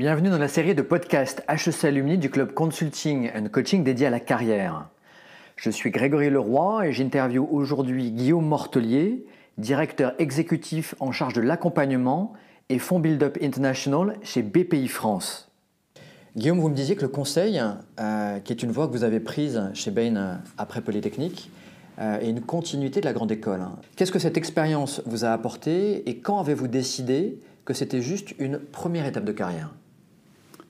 Bienvenue dans la série de podcasts HEC Alumni du club Consulting and Coaching dédié à la carrière. Je suis Grégory Leroy et j'interviewe aujourd'hui Guillaume Mortelier, directeur exécutif en charge de l'accompagnement et fonds Build Up International chez BPI France. Guillaume, vous me disiez que le conseil, euh, qui est une voie que vous avez prise chez Bain euh, après Polytechnique, euh, est une continuité de la grande école. Qu'est-ce que cette expérience vous a apporté et quand avez-vous décidé que c'était juste une première étape de carrière?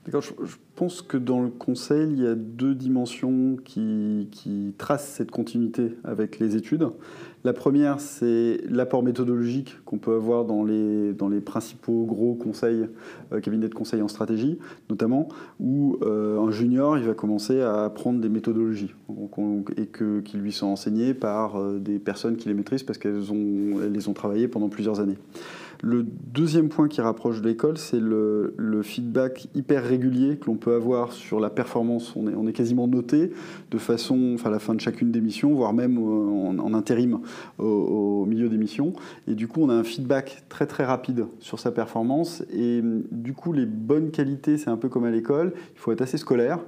D'accord, je, pense que dans le conseil, il y a deux dimensions qui, qui, tracent cette continuité avec les études. La première, c'est l'apport méthodologique qu'on peut avoir dans les, dans les principaux gros conseils, euh, cabinets de conseil en stratégie, notamment, où euh, un junior il va commencer à apprendre des méthodologies et que, qui lui sont enseignées par euh, des personnes qui les maîtrisent parce qu'elles ont, elles les ont travaillées pendant plusieurs années. Le deuxième point qui rapproche l'école, c'est le, feedback hyper régulier que l'on peut avoir sur la performance. On est, quasiment noté de façon, enfin, à la fin de chacune des missions, voire même euh, en, intérim au, milieu des missions. Et du coup, on a un feedback très très rapide sur sa performance. Et du coup, les bonnes qualités, c'est un peu comme à l'école. Il faut être assez scolaire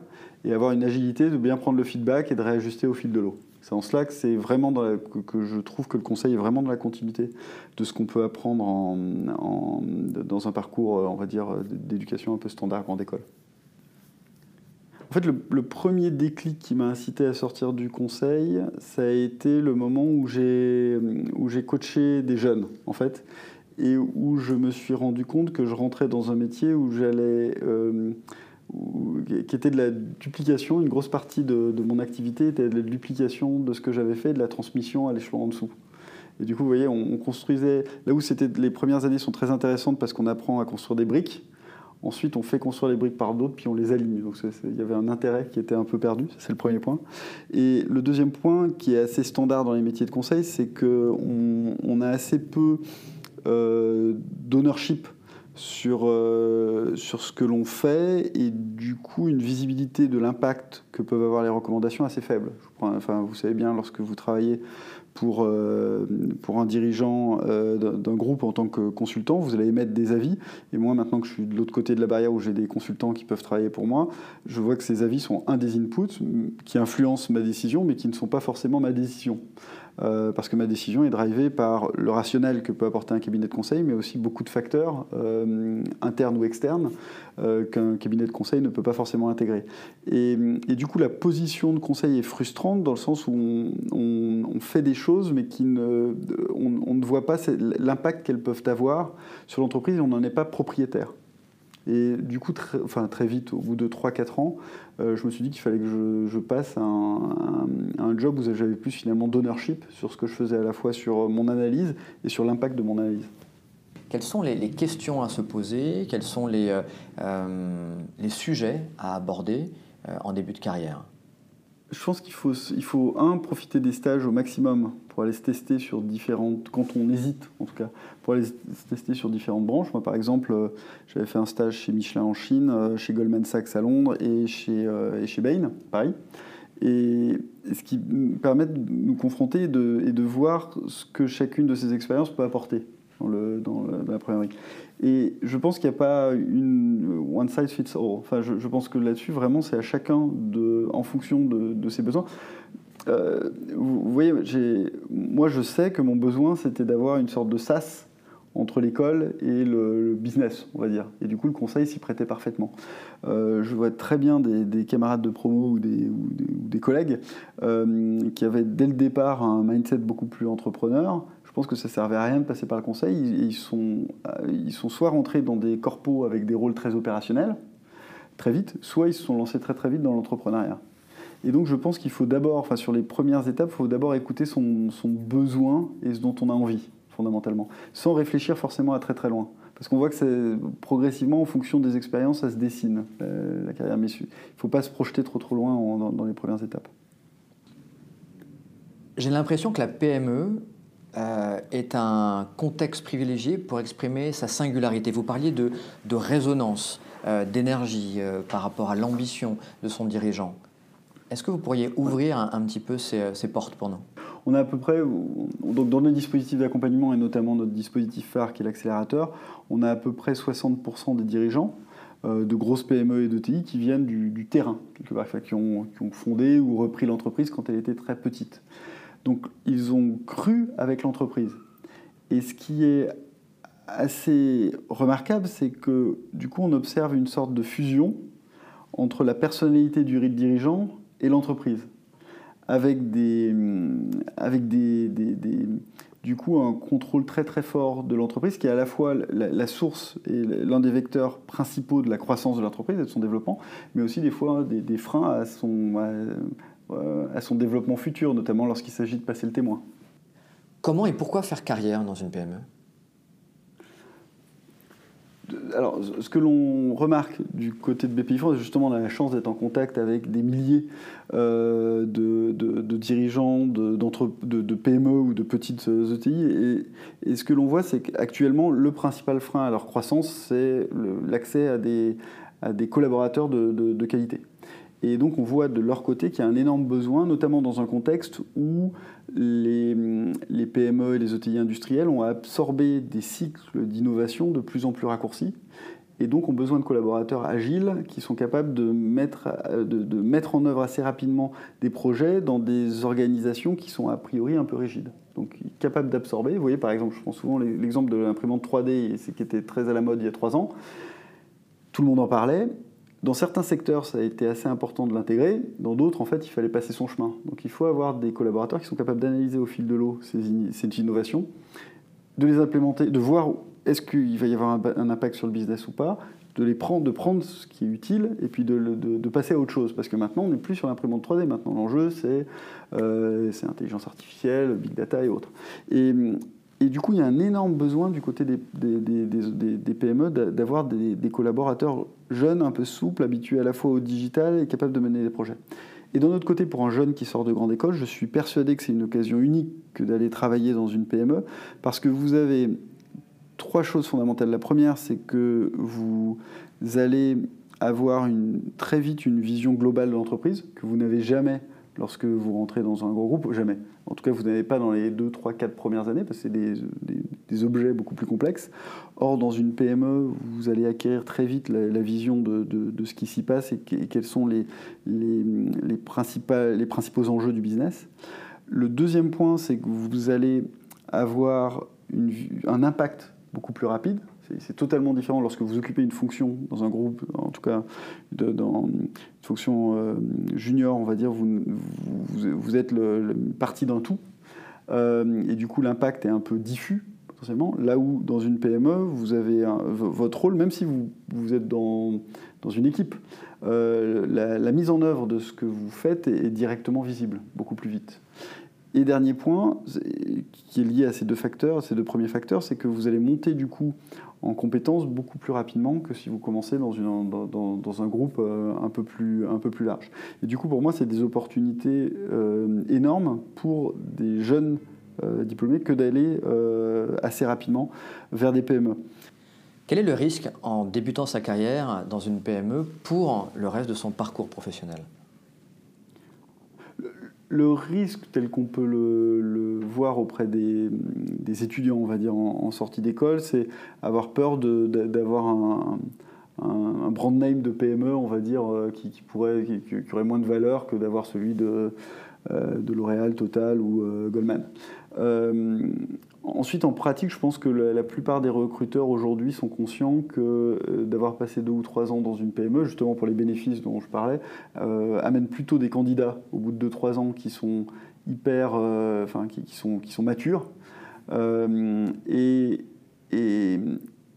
et avoir une agilité de bien prendre le feedback et de réajuster au fil de l'eau. C'est en cela que, c'est vraiment que, je trouve que le conseil est vraiment dans la continuité de ce qu'on peut apprendre dans un parcours, on va dire, d'éducation un peu standard grande école. En fait, le, premier déclic qui m'a incité à sortir du conseil, ça a été le moment où j'ai, où j'ai coaché des jeunes, en fait, et où je me suis rendu compte que je rentrais dans un métier où j'allais... Euh, qui était de la duplication. Une grosse partie de, mon activité était de la duplication de ce que j'avais fait, de la transmission à l'échelon en dessous. Et du coup, vous voyez, on, construisait. Là où c'était les premières années sont très intéressantes parce qu'on apprend à construire des briques. Ensuite, on fait construire les briques par d'autres, puis on les aligne. Donc, il y avait un intérêt qui était un peu perdu. C'est le premier point. Et le deuxième point, qui est assez standard dans les métiers de conseil, c'est qu'on on a assez peu euh, d'ownership sur, euh, sur ce que l'on fait et du coup une visibilité de l'impact que peuvent avoir les recommandations assez faible. enfin, vous savez bien, lorsque vous travaillez pour, euh, pour un dirigeant euh, d'un groupe en tant que consultant, vous allez émettre des avis. Et moi, maintenant que je suis de l'autre côté de la barrière où j'ai des consultants qui peuvent travailler pour moi, je vois que ces avis sont un des inputs qui influencent ma décision, mais qui ne sont pas forcément ma décision. Euh, parce que ma décision est drivée par le rationnel que peut apporter un cabinet de conseil, mais aussi beaucoup de facteurs euh, internes ou externes euh, qu'un cabinet de conseil ne peut pas forcément intégrer. Et, du coup, la position de conseil est frustrante dans le sens où on, fait des choses, mais qui ne, on ne voit pas l'impact qu'elles peuvent avoir sur l'entreprise et on n'en est pas propriétaire. Et du coup, très, enfin, très vite, au bout de 3-4 ans, euh, je me suis dit qu'il fallait que je, passe à un, job où j'avais plus finalement d'ownership sur ce que je faisais à la fois sur mon analyse et sur l'impact de mon analyse. Quelles sont les, questions à se poser? Quels sont les, euh, euh, les sujets à aborder en début de carrière? Je pense qu'il faut, il faut, un, profiter des stages au maximum pour aller se tester sur différentes, quand on hésite en tout cas, pour aller se tester sur différentes branches. Moi par exemple, euh, j'avais fait un stage chez Michelin en Chine, euh, chez Goldman Sachs à Londres et chez, euh, et chez Bain, Paris. Et ce qui permet de nous confronter et de voir ce que chacune de ces expériences peut apporter dans, la première Et je pense qu'il n'y a pas une one size fits all. Enfin, je, pense que là-dessus, vraiment, c'est à chacun, de, en fonction de, ses besoins. Euh, vous, voyez, moi, je sais que mon besoin, c'était d'avoir une sorte de sas entre l'école et le, business, on va dire. Et du coup, le conseil s'y prêtait parfaitement. Euh, je vois très bien des, camarades de promo ou des, collègues euh, qui avaient dès le départ un mindset beaucoup plus entrepreneur, pense que ça servait à rien de passer par le conseil. Ils, sont, euh, ils sont soit rentrés dans des corpos avec des rôles très opérationnels, très vite, soit ils se sont lancés très très vite dans l'entrepreneuriat. Et donc je pense qu'il faut d'abord, enfin sur les premières étapes, il faut d'abord écouter son, besoin et ce dont on a envie, fondamentalement, sans réfléchir forcément à très très loin. Parce qu'on voit que progressivement, en fonction des expériences, ça se dessine, la, carrière. Mais il ne faut pas se projeter trop trop loin dans les premières étapes. J'ai l'impression que la PME euh, est un contexte privilégié pour exprimer sa singularité. Vous parliez de, de résonance, euh, d'énergie euh, par rapport à l'ambition de son dirigeant. Est-ce que vous pourriez ouvrir un, petit peu ces, ces, portes pour nous? On a à peu près, donc dans nos dispositifs d'accompagnement et notamment notre dispositif phare qui est l'accélérateur, on a à peu près 60% des dirigeants de grosses PME et d'ETI qui viennent du, terrain, quelque part, qui, ont, qui ont fondé ou repris l'entreprise quand elle était très petite. Donc ils ont cru avec l'entreprise. Et ce qui est assez remarquable, c'est que du coup on observe une sorte de fusion entre la personnalité du dirigeant et l'entreprise, avec des, avec des, du coup un contrôle très très fort de l'entreprise qui est à la fois la, source et l'un des vecteurs principaux de la croissance de l'entreprise et de son développement, mais aussi des fois des, freins à son, son développement futur, notamment lorsqu'il s'agit de passer le témoin. Comment et pourquoi faire carrière dans une PME alors, ce que l'on remarque du côté de BPI France, c'est justement on a la chance d'être en contact avec des milliers euh, de, dirigeants de, de, PME ou de petites ETI. Et, ce que l'on voit, c'est qu'actuellement, le principal frein à leur croissance, c'est l'accès à des, à des collaborateurs de qualité. Et donc on voit de leur côté qu'il y a un énorme besoin, notamment dans un contexte où les, PME et les ETI industriels ont absorbé des cycles d'innovation de plus en plus raccourcis et donc ont besoin de collaborateurs agiles qui sont capables de mettre, de, mettre en œuvre assez rapidement des projets dans des organisations qui sont a priori un peu rigides. Donc capables d'absorber. Vous voyez par exemple, je prends souvent l'exemple de l'imprimante 3D, qui était très à la mode il y a trois ans. Tout le monde en parlait. Dans certains secteurs, ça a été assez important de l'intégrer. Dans d'autres, en fait, il fallait passer son chemin. Donc il faut avoir des collaborateurs qui sont capables d'analyser au fil de l'eau ces, innovations, de les implémenter, de voir est-ce qu'il va y avoir un, impact sur le business ou pas, de les prendre, de prendre ce qui est utile et puis de, passer à autre chose. Parce que maintenant, on n'est plus sur l'imprimante 3D. Maintenant, l'enjeu, c'est euh, intelligence artificielle, big data et autres. Et du coup, il y a un énorme besoin du côté des, PME d'avoir des, collaborateurs jeunes, un peu souples, habitués à la fois au digital et capables de mener des projets. Et d'un autre côté, pour un jeune qui sort de grande école, je suis persuadé que c'est une occasion unique que d'aller travailler dans une PME, parce que vous avez trois choses fondamentales. La première, c'est que vous allez avoir très vite une vision globale de l'entreprise que vous n'avez jamais lorsque vous rentrez dans un gros groupe, jamais. En tout cas, vous n'avez pas dans les 2, 3, 4 premières années, parce que c'est des, objets beaucoup plus complexes. Or, dans une PME, vous allez acquérir très vite la, vision de, ce qui s'y passe et, quels sont les, les, les principaux enjeux du business. Le deuxième point, c'est que vous allez avoir un impact beaucoup plus rapide. C'est totalement différent lorsque vous occupez une fonction dans un groupe, en tout cas dans une fonction euh, junior, on va dire, vous, êtes le, parti d'un tout. Euh, et du coup, l'impact est un peu diffus, potentiellement. Là où, dans une PME, vous avez votre rôle, même si vous, êtes dans, dans une équipe, euh, la, mise en œuvre de ce que vous faites est directement visible, beaucoup plus vite. Et dernier point, qui est lié à ces deux facteurs, ces deux premiers facteurs, c'est que vous allez monter du coup en compétences beaucoup plus rapidement que si vous commencez dans, un groupe euh, un peu, plus, un peu plus large. Et du coup, pour moi, c'est des opportunités euh, énormes pour des jeunes euh, diplômés que d'aller assez rapidement vers des PME. Quel est le risque en débutant sa carrière dans une PME pour le reste de son parcours professionnel? Le risque tel qu'on peut le, voir auprès des, étudiants, on va dire, en, sortie d'école, c'est avoir peur d'avoir un, brand name de PME, on va dire, euh, qui, pourrait, qui, aurait moins de valeur que d'avoir celui de, euh, de L'Oréal, Total ou euh, Goldman. Ensuite, en pratique, je pense que la, plupart des recruteurs aujourd'hui sont conscients que d'avoir passé deux ou trois ans dans une PME, justement pour les bénéfices dont je parlais, euh, amène plutôt des candidats au bout de deux trois ans qui sont hyper, enfin qui, sont, qui sont matures. Et, et,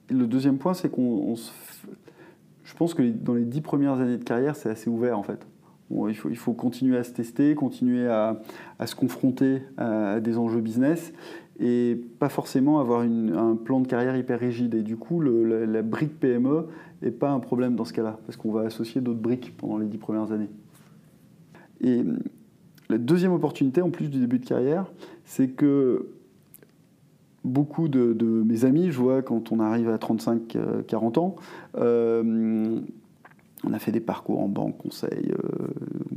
le deuxième point, c'est qu'on, je pense que dans les dix premières années de carrière, c'est assez ouvert en fait. il, faut, continuer à se tester, continuer à, à se confronter à des enjeux business et pas forcément avoir un plan de carrière hyper rigide. Et du coup, la, brique PME n'est pas un problème dans ce cas-là, parce qu'on va associer d'autres briques pendant les dix premières années. Et la deuxième opportunité, en plus du début de carrière, c'est que beaucoup de, mes amis, je vois quand on arrive à 35-40 euh, ans, euh, on a fait des parcours en banque, conseil, euh,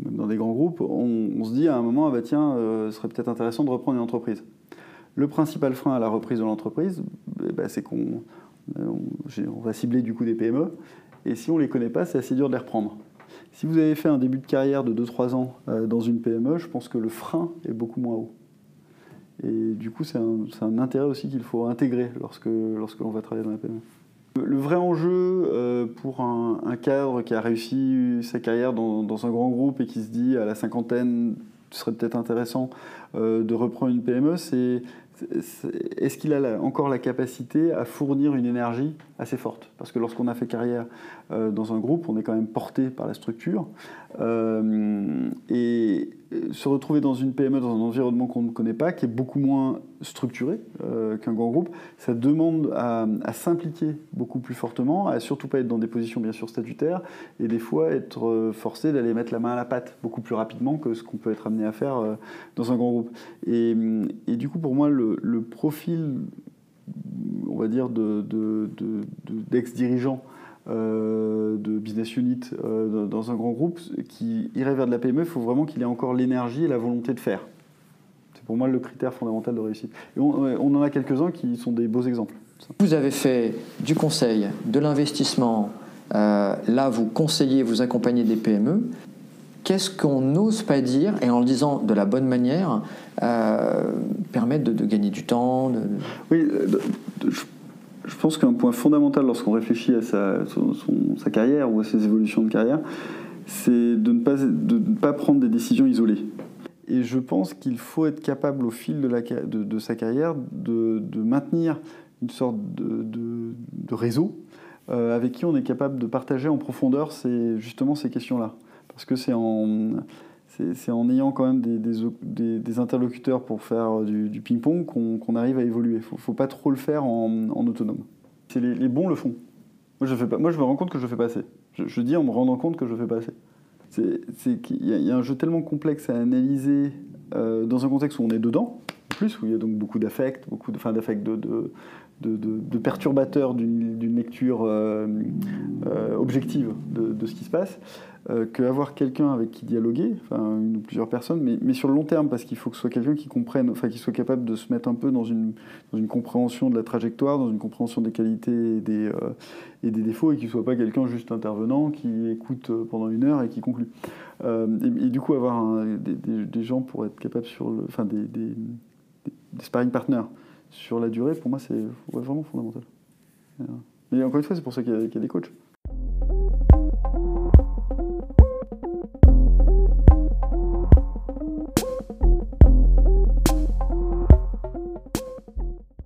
même dans des grands groupes, on, se dit à un moment, ah bah tiens, ce serait peut-être intéressant de reprendre une entreprise. Le principal frein à la reprise de l'entreprise, eh ben, c'est qu'on va cibler du coup des PME. Et si on ne les connaît pas, c'est assez dur de les reprendre. Si vous avez fait un début de carrière de 2-3 ans dans une PME, je pense que le frein est beaucoup moins haut. Et du coup, c'est un, intérêt aussi qu'il faut intégrer lorsque, lorsque l'on va travailler dans la PME. Le vrai enjeu euh, pour un, cadre qui a réussi sa carrière dans, un grand groupe et qui se dit à la cinquantaine, ce serait peut-être intéressant euh, de reprendre une PME, c'est est-ce qu'il a encore la capacité à fournir une énergie assez forte Parce que lorsqu'on a fait carrière euh, dans un groupe, on est quand même porté par la structure. Euh, et se retrouver dans une PME, dans un environnement qu'on ne connaît pas, qui est beaucoup moins structuré euh, qu'un grand groupe, ça demande à, s'impliquer beaucoup plus fortement, à surtout pas être dans des positions bien sûr statutaires, et des fois être forcé d'aller mettre la main à la pâte beaucoup plus rapidement que ce qu'on peut être amené à faire dans un grand groupe. Et, du coup, pour moi, le, profil, on va dire, d'ex-dirigeant de, euh, de, business unit euh, dans un grand groupe qui irait vers de la PME, il faut vraiment qu'il ait encore l'énergie et la volonté de faire. C'est pour moi le critère fondamental de réussite. On, en a quelques-uns qui sont des beaux exemples. Vous avez fait du conseil, de l'investissement. Euh, là, vous conseillez, vous accompagnez des PME qu'est-ce qu'on n'ose pas dire, et en le disant de la bonne manière, euh, permettre de, gagner du temps Oui, euh, je pense qu'un point fondamental lorsqu'on réfléchit à sa, carrière ou à ses évolutions de carrière, c'est de, ne pas, prendre des décisions isolées. Et je pense qu'il faut être capable au fil de, sa carrière de, maintenir une sorte de, réseau euh, avec qui on est capable de partager en profondeur justement ces questions-là parce que c'est en, ayant quand même des, interlocuteurs pour faire du, ping-pong qu'on, arrive à évoluer. Il ne faut, pas trop le faire en, autonome. Les, bons le font. Moi je, fais pas, moi, je me rends compte que je fais pas assez. Je, dis en me rendant compte que je fais pas assez. C'est, y, a un jeu tellement complexe à analyser euh, dans un contexte où on est dedans, plus, où il y a donc beaucoup d'affects, beaucoup de, enfin, d'affects de, de perturbateurs d'une lecture euh, euh, objective de, ce qui se passe, euh, qu'avoir quelqu'un avec qui dialoguer, enfin une ou plusieurs personnes, mais, mais sur le long terme, parce qu'il faut que ce soit quelqu'un qui comprenne, enfin qui soit capable de se mettre un peu dans une, dans une compréhension de la trajectoire, dans une compréhension des qualités et des, et des défauts, et qu'il ne soit pas quelqu'un juste intervenant qui écoute pendant une heure et qui conclut. Et, du coup, avoir des, gens pour être capable sur le, enfin des, des sparring partners sur la durée, pour moi, c'est vraiment fondamental. Mais encore une fois, c'est pour ça qu'il y, y, a des coachs.